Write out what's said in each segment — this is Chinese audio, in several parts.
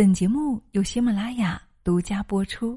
本节目由喜马拉雅独家播出。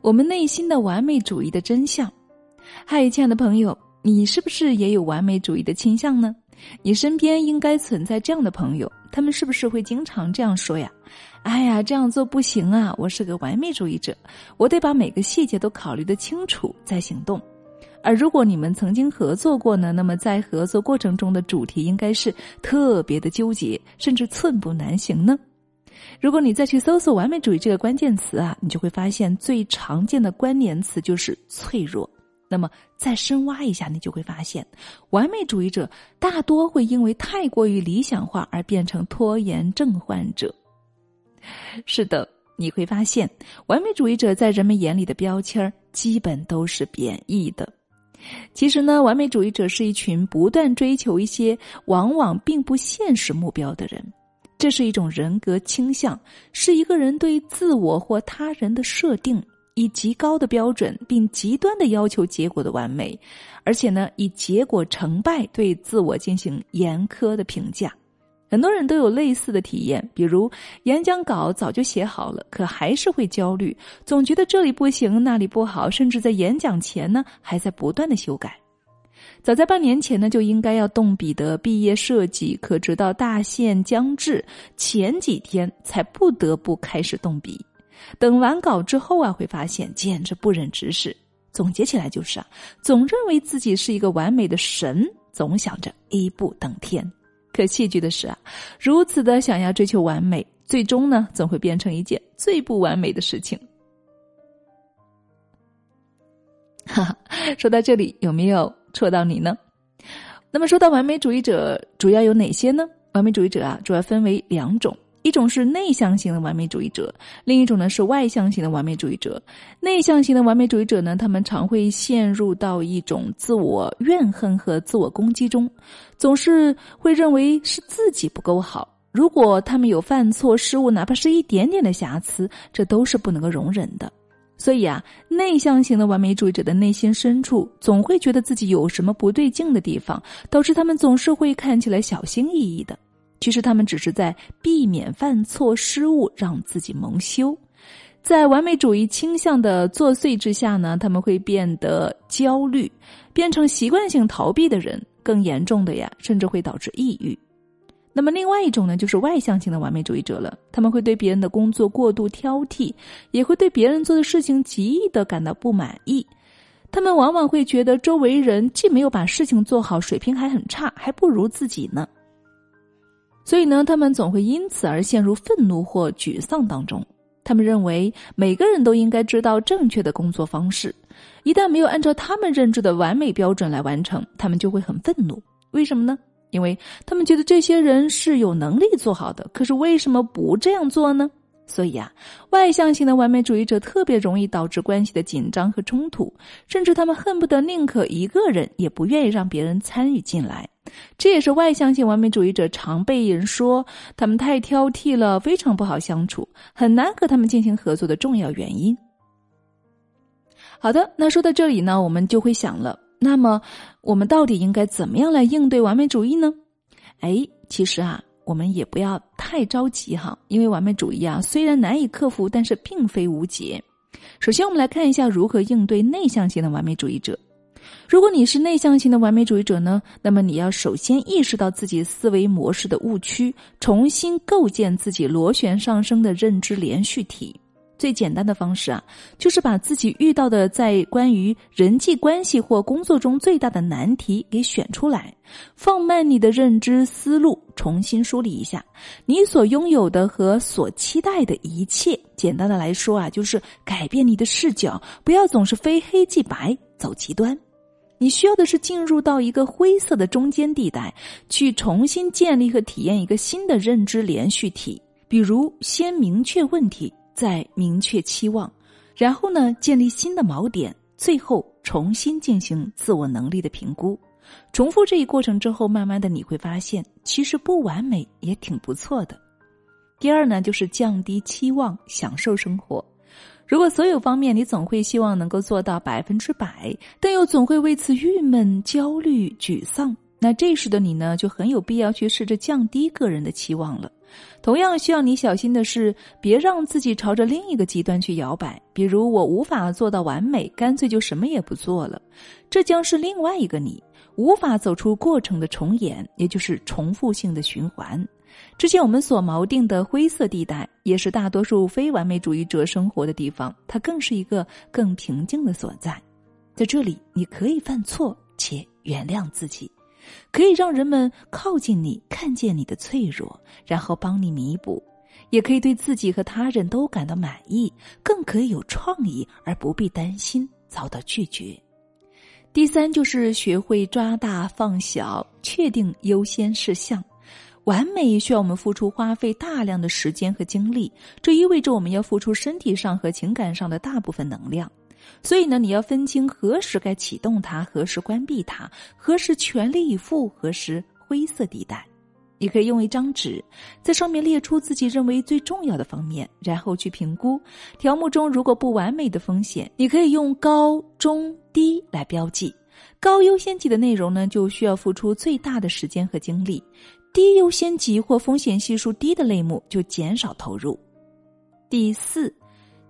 我们内心的完美主义的真相。嗨，亲爱的朋友，你是不是也有完美主义的倾向呢？你身边应该存在这样的朋友，他们是不是会经常这样说呀？哎呀，这样做不行啊！我是个完美主义者，我得把每个细节都考虑得清楚再行动。而如果你们曾经合作过呢，那么在合作过程中的主题应该是特别的纠结，甚至寸步难行呢。如果你再去搜索“完美主义”这个关键词啊，你就会发现最常见的关联词就是脆弱。那么再深挖一下，你就会发现，完美主义者大多会因为太过于理想化而变成拖延症患者。是的，你会发现，完美主义者在人们眼里的标签基本都是贬义的。其实呢，完美主义者是一群不断追求一些往往并不现实目标的人，这是一种人格倾向，是一个人对自我或他人的设定。以极高的标准，并极端的要求结果的完美，而且呢，以结果成败对自我进行严苛的评价。很多人都有类似的体验，比如演讲稿早就写好了，可还是会焦虑，总觉得这里不行，那里不好，甚至在演讲前呢，还在不断的修改。早在半年前呢，就应该要动笔的毕业设计，可直到大限将至前几天，才不得不开始动笔。等完稿之后啊，会发现简直不忍直视。总结起来就是啊，总认为自己是一个完美的神，总想着一步登天。可戏剧的是啊，如此的想要追求完美，最终呢，总会变成一件最不完美的事情。哈哈，说到这里有没有戳到你呢？那么说到完美主义者，主要有哪些呢？完美主义者啊，主要分为两种。一种是内向型的完美主义者，另一种呢是外向型的完美主义者。内向型的完美主义者呢，他们常会陷入到一种自我怨恨和自我攻击中，总是会认为是自己不够好。如果他们有犯错失误，哪怕是一点点的瑕疵，这都是不能够容忍的。所以啊，内向型的完美主义者的内心深处总会觉得自己有什么不对劲的地方，导致他们总是会看起来小心翼翼的。其实他们只是在避免犯错失误，让自己蒙羞。在完美主义倾向的作祟之下呢，他们会变得焦虑，变成习惯性逃避的人。更严重的呀，甚至会导致抑郁。那么，另外一种呢，就是外向型的完美主义者了。他们会对别人的工作过度挑剔，也会对别人做的事情极易的感到不满意。他们往往会觉得周围人既没有把事情做好，水平还很差，还不如自己呢。所以呢，他们总会因此而陷入愤怒或沮丧当中。他们认为每个人都应该知道正确的工作方式，一旦没有按照他们认知的完美标准来完成，他们就会很愤怒。为什么呢？因为他们觉得这些人是有能力做好的，可是为什么不这样做呢？所以啊，外向型的完美主义者特别容易导致关系的紧张和冲突，甚至他们恨不得宁可一个人也不愿意让别人参与进来。这也是外向型完美主义者常被人说他们太挑剔了，非常不好相处，很难和他们进行合作的重要原因。好的，那说到这里呢，我们就会想了，那么我们到底应该怎么样来应对完美主义呢？哎，其实啊。我们也不要太着急哈，因为完美主义啊，虽然难以克服，但是并非无解。首先，我们来看一下如何应对内向型的完美主义者。如果你是内向型的完美主义者呢，那么你要首先意识到自己思维模式的误区，重新构建自己螺旋上升的认知连续体。最简单的方式啊，就是把自己遇到的在关于人际关系或工作中最大的难题给选出来，放慢你的认知思路，重新梳理一下你所拥有的和所期待的一切。简单的来说啊，就是改变你的视角，不要总是非黑即白，走极端。你需要的是进入到一个灰色的中间地带，去重新建立和体验一个新的认知连续体。比如，先明确问题。再明确期望，然后呢，建立新的锚点，最后重新进行自我能力的评估。重复这一过程之后，慢慢的你会发现，其实不完美也挺不错的。第二呢，就是降低期望，享受生活。如果所有方面你总会希望能够做到百分之百，但又总会为此郁闷、焦虑、沮丧，那这时的你呢，就很有必要去试着降低个人的期望了。同样需要你小心的是，别让自己朝着另一个极端去摇摆。比如，我无法做到完美，干脆就什么也不做了，这将是另外一个你无法走出过程的重演，也就是重复性的循环。之前我们所锚定的灰色地带，也是大多数非完美主义者生活的地方，它更是一个更平静的所在。在这里，你可以犯错且原谅自己。可以让人们靠近你，看见你的脆弱，然后帮你弥补；也可以对自己和他人都感到满意，更可以有创意，而不必担心遭到拒绝。第三，就是学会抓大放小，确定优先事项。完美需要我们付出花费大量的时间和精力，这意味着我们要付出身体上和情感上的大部分能量。所以呢，你要分清何时该启动它，何时关闭它，何时全力以赴，何时灰色地带。你可以用一张纸，在上面列出自己认为最重要的方面，然后去评估条目中如果不完美的风险。你可以用高、中、低来标记。高优先级的内容呢，就需要付出最大的时间和精力；低优先级或风险系数低的类目就减少投入。第四。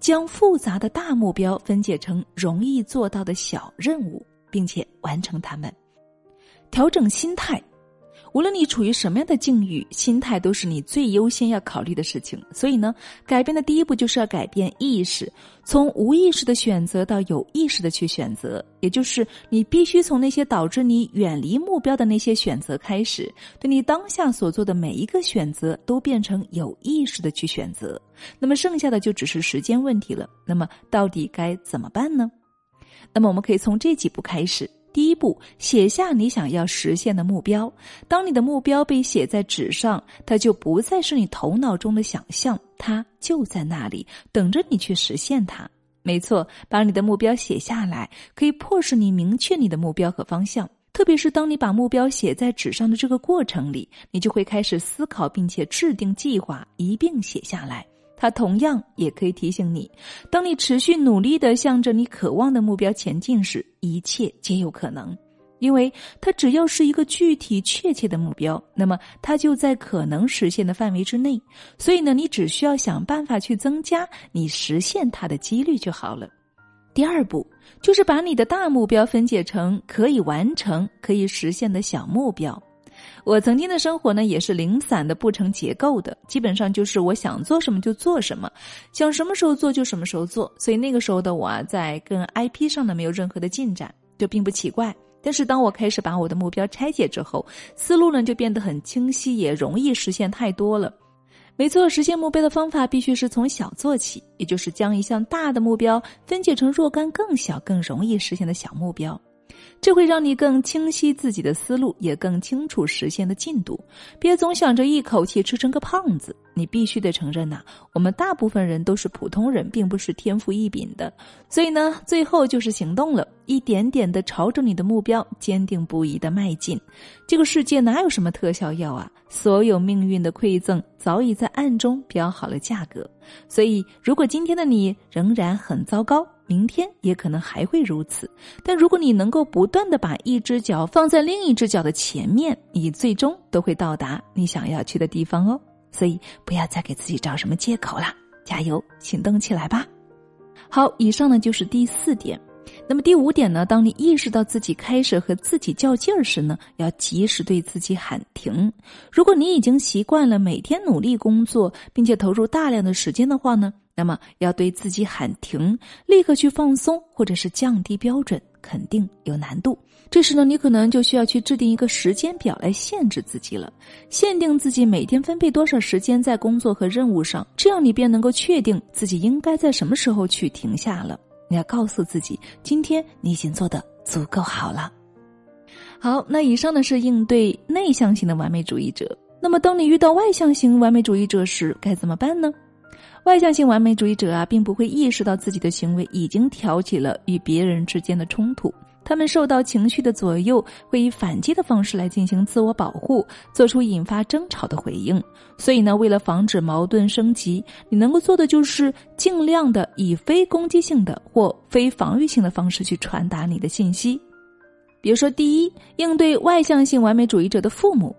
将复杂的大目标分解成容易做到的小任务，并且完成它们。调整心态。无论你处于什么样的境遇，心态都是你最优先要考虑的事情。所以呢，改变的第一步就是要改变意识，从无意识的选择到有意识的去选择，也就是你必须从那些导致你远离目标的那些选择开始，对你当下所做的每一个选择都变成有意识的去选择。那么剩下的就只是时间问题了。那么到底该怎么办呢？那么我们可以从这几步开始。第一步，写下你想要实现的目标。当你的目标被写在纸上，它就不再是你头脑中的想象，它就在那里等着你去实现它。没错，把你的目标写下来，可以迫使你明确你的目标和方向。特别是当你把目标写在纸上的这个过程里，你就会开始思考，并且制定计划，一并写下来。它同样也可以提醒你，当你持续努力的向着你渴望的目标前进时，一切皆有可能，因为它只要是一个具体确切的目标，那么它就在可能实现的范围之内。所以呢，你只需要想办法去增加你实现它的几率就好了。第二步就是把你的大目标分解成可以完成、可以实现的小目标。我曾经的生活呢，也是零散的、不成结构的，基本上就是我想做什么就做什么，想什么时候做就什么时候做。所以那个时候的我啊，在跟 IP 上呢没有任何的进展，这并不奇怪。但是当我开始把我的目标拆解之后，思路呢就变得很清晰，也容易实现太多了。没错，实现目标的方法必须是从小做起，也就是将一项大的目标分解成若干更小、更容易实现的小目标。这会让你更清晰自己的思路，也更清楚实现的进度。别总想着一口气吃成个胖子。你必须得承认呐，我们大部分人都是普通人，并不是天赋异禀的。所以呢，最后就是行动了，一点点的朝着你的目标坚定不移的迈进。这个世界哪有什么特效药啊？所有命运的馈赠早已在暗中标好了价格。所以，如果今天的你仍然很糟糕。明天也可能还会如此，但如果你能够不断的把一只脚放在另一只脚的前面，你最终都会到达你想要去的地方哦。所以不要再给自己找什么借口了，加油，行动起来吧！好，以上呢就是第四点。那么第五点呢？当你意识到自己开始和自己较劲儿时呢，要及时对自己喊停。如果你已经习惯了每天努力工作，并且投入大量的时间的话呢？那么要对自己喊停，立刻去放松，或者是降低标准，肯定有难度。这时呢，你可能就需要去制定一个时间表来限制自己了，限定自己每天分配多少时间在工作和任务上，这样你便能够确定自己应该在什么时候去停下了。你要告诉自己，今天你已经做的足够好了。好，那以上呢是应对内向型的完美主义者。那么，当你遇到外向型完美主义者时，该怎么办呢？外向性完美主义者啊，并不会意识到自己的行为已经挑起了与别人之间的冲突，他们受到情绪的左右，会以反击的方式来进行自我保护，做出引发争吵的回应。所以呢，为了防止矛盾升级，你能够做的就是尽量的以非攻击性的或非防御性的方式去传达你的信息。比如说，第一，应对外向性完美主义者的父母，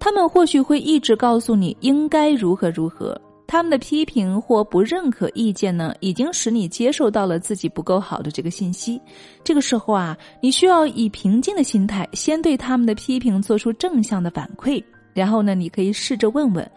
他们或许会一直告诉你应该如何如何。他们的批评或不认可意见呢，已经使你接受到了自己不够好的这个信息。这个时候啊，你需要以平静的心态，先对他们的批评做出正向的反馈。然后呢，你可以试着问问，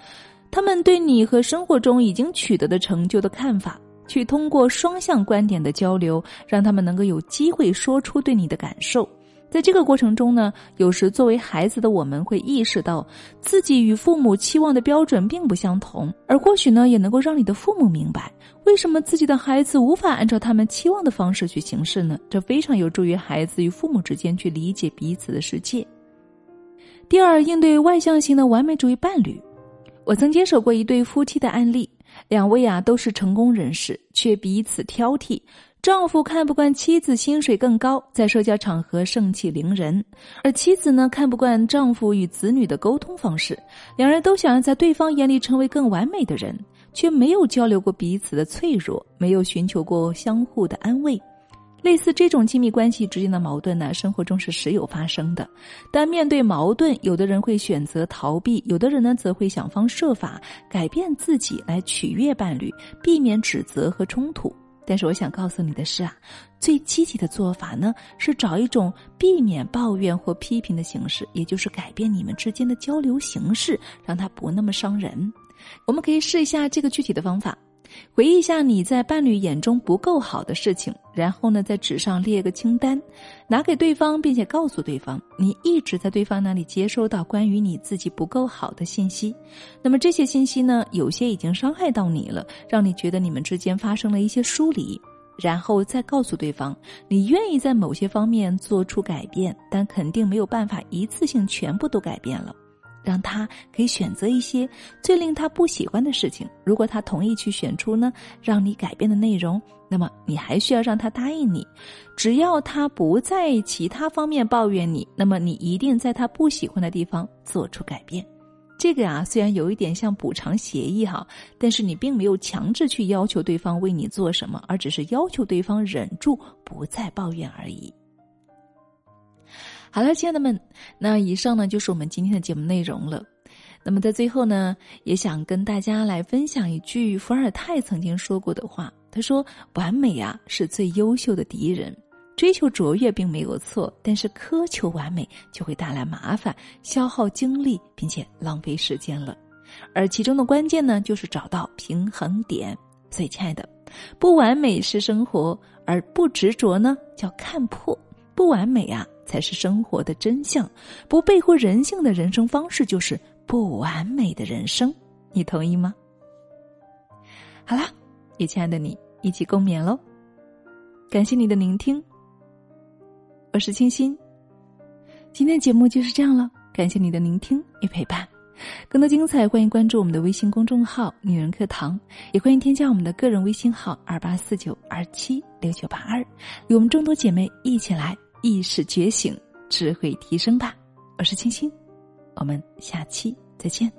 他们对你和生活中已经取得的成就的看法，去通过双向观点的交流，让他们能够有机会说出对你的感受。在这个过程中呢，有时作为孩子的我们会意识到自己与父母期望的标准并不相同，而或许呢，也能够让你的父母明白为什么自己的孩子无法按照他们期望的方式去行事呢？这非常有助于孩子与父母之间去理解彼此的世界。第二，应对外向型的完美主义伴侣，我曾接手过一对夫妻的案例，两位啊都是成功人士，却彼此挑剔。丈夫看不惯妻子薪水更高，在社交场合盛气凌人；而妻子呢，看不惯丈夫与子女的沟通方式。两人都想要在对方眼里成为更完美的人，却没有交流过彼此的脆弱，没有寻求过相互的安慰。类似这种亲密关系之间的矛盾呢，生活中是时有发生的。但面对矛盾，有的人会选择逃避，有的人呢，则会想方设法改变自己来取悦伴侣，避免指责和冲突。但是我想告诉你的是啊，最积极的做法呢，是找一种避免抱怨或批评的形式，也就是改变你们之间的交流形式，让它不那么伤人。我们可以试一下这个具体的方法。回忆一下你在伴侣眼中不够好的事情，然后呢，在纸上列个清单，拿给对方，并且告诉对方，你一直在对方那里接收到关于你自己不够好的信息。那么这些信息呢，有些已经伤害到你了，让你觉得你们之间发生了一些疏离。然后再告诉对方，你愿意在某些方面做出改变，但肯定没有办法一次性全部都改变了。让他可以选择一些最令他不喜欢的事情。如果他同意去选出呢，让你改变的内容，那么你还需要让他答应你。只要他不在其他方面抱怨你，那么你一定在他不喜欢的地方做出改变。这个啊，虽然有一点像补偿协议哈，但是你并没有强制去要求对方为你做什么，而只是要求对方忍住不再抱怨而已。好了，亲爱的们，那以上呢就是我们今天的节目内容了。那么在最后呢，也想跟大家来分享一句伏尔泰曾经说过的话。他说：“完美啊，是最优秀的敌人。追求卓越并没有错，但是苛求完美就会带来麻烦、消耗精力，并且浪费时间了。而其中的关键呢，就是找到平衡点。所以，亲爱的，不完美是生活，而不执着呢，叫看破不完美啊。”才是生活的真相，不背乎人性的人生方式就是不完美的人生，你同意吗？好啦，与亲爱的你一起共勉喽！感谢你的聆听，我是清新。今天节目就是这样了，感谢你的聆听与陪伴。更多精彩，欢迎关注我们的微信公众号“女人课堂”，也欢迎添加我们的个人微信号二八四九二七六九八二，与我们众多姐妹一起来。意识觉醒，智慧提升吧！我是青青，我们下期再见。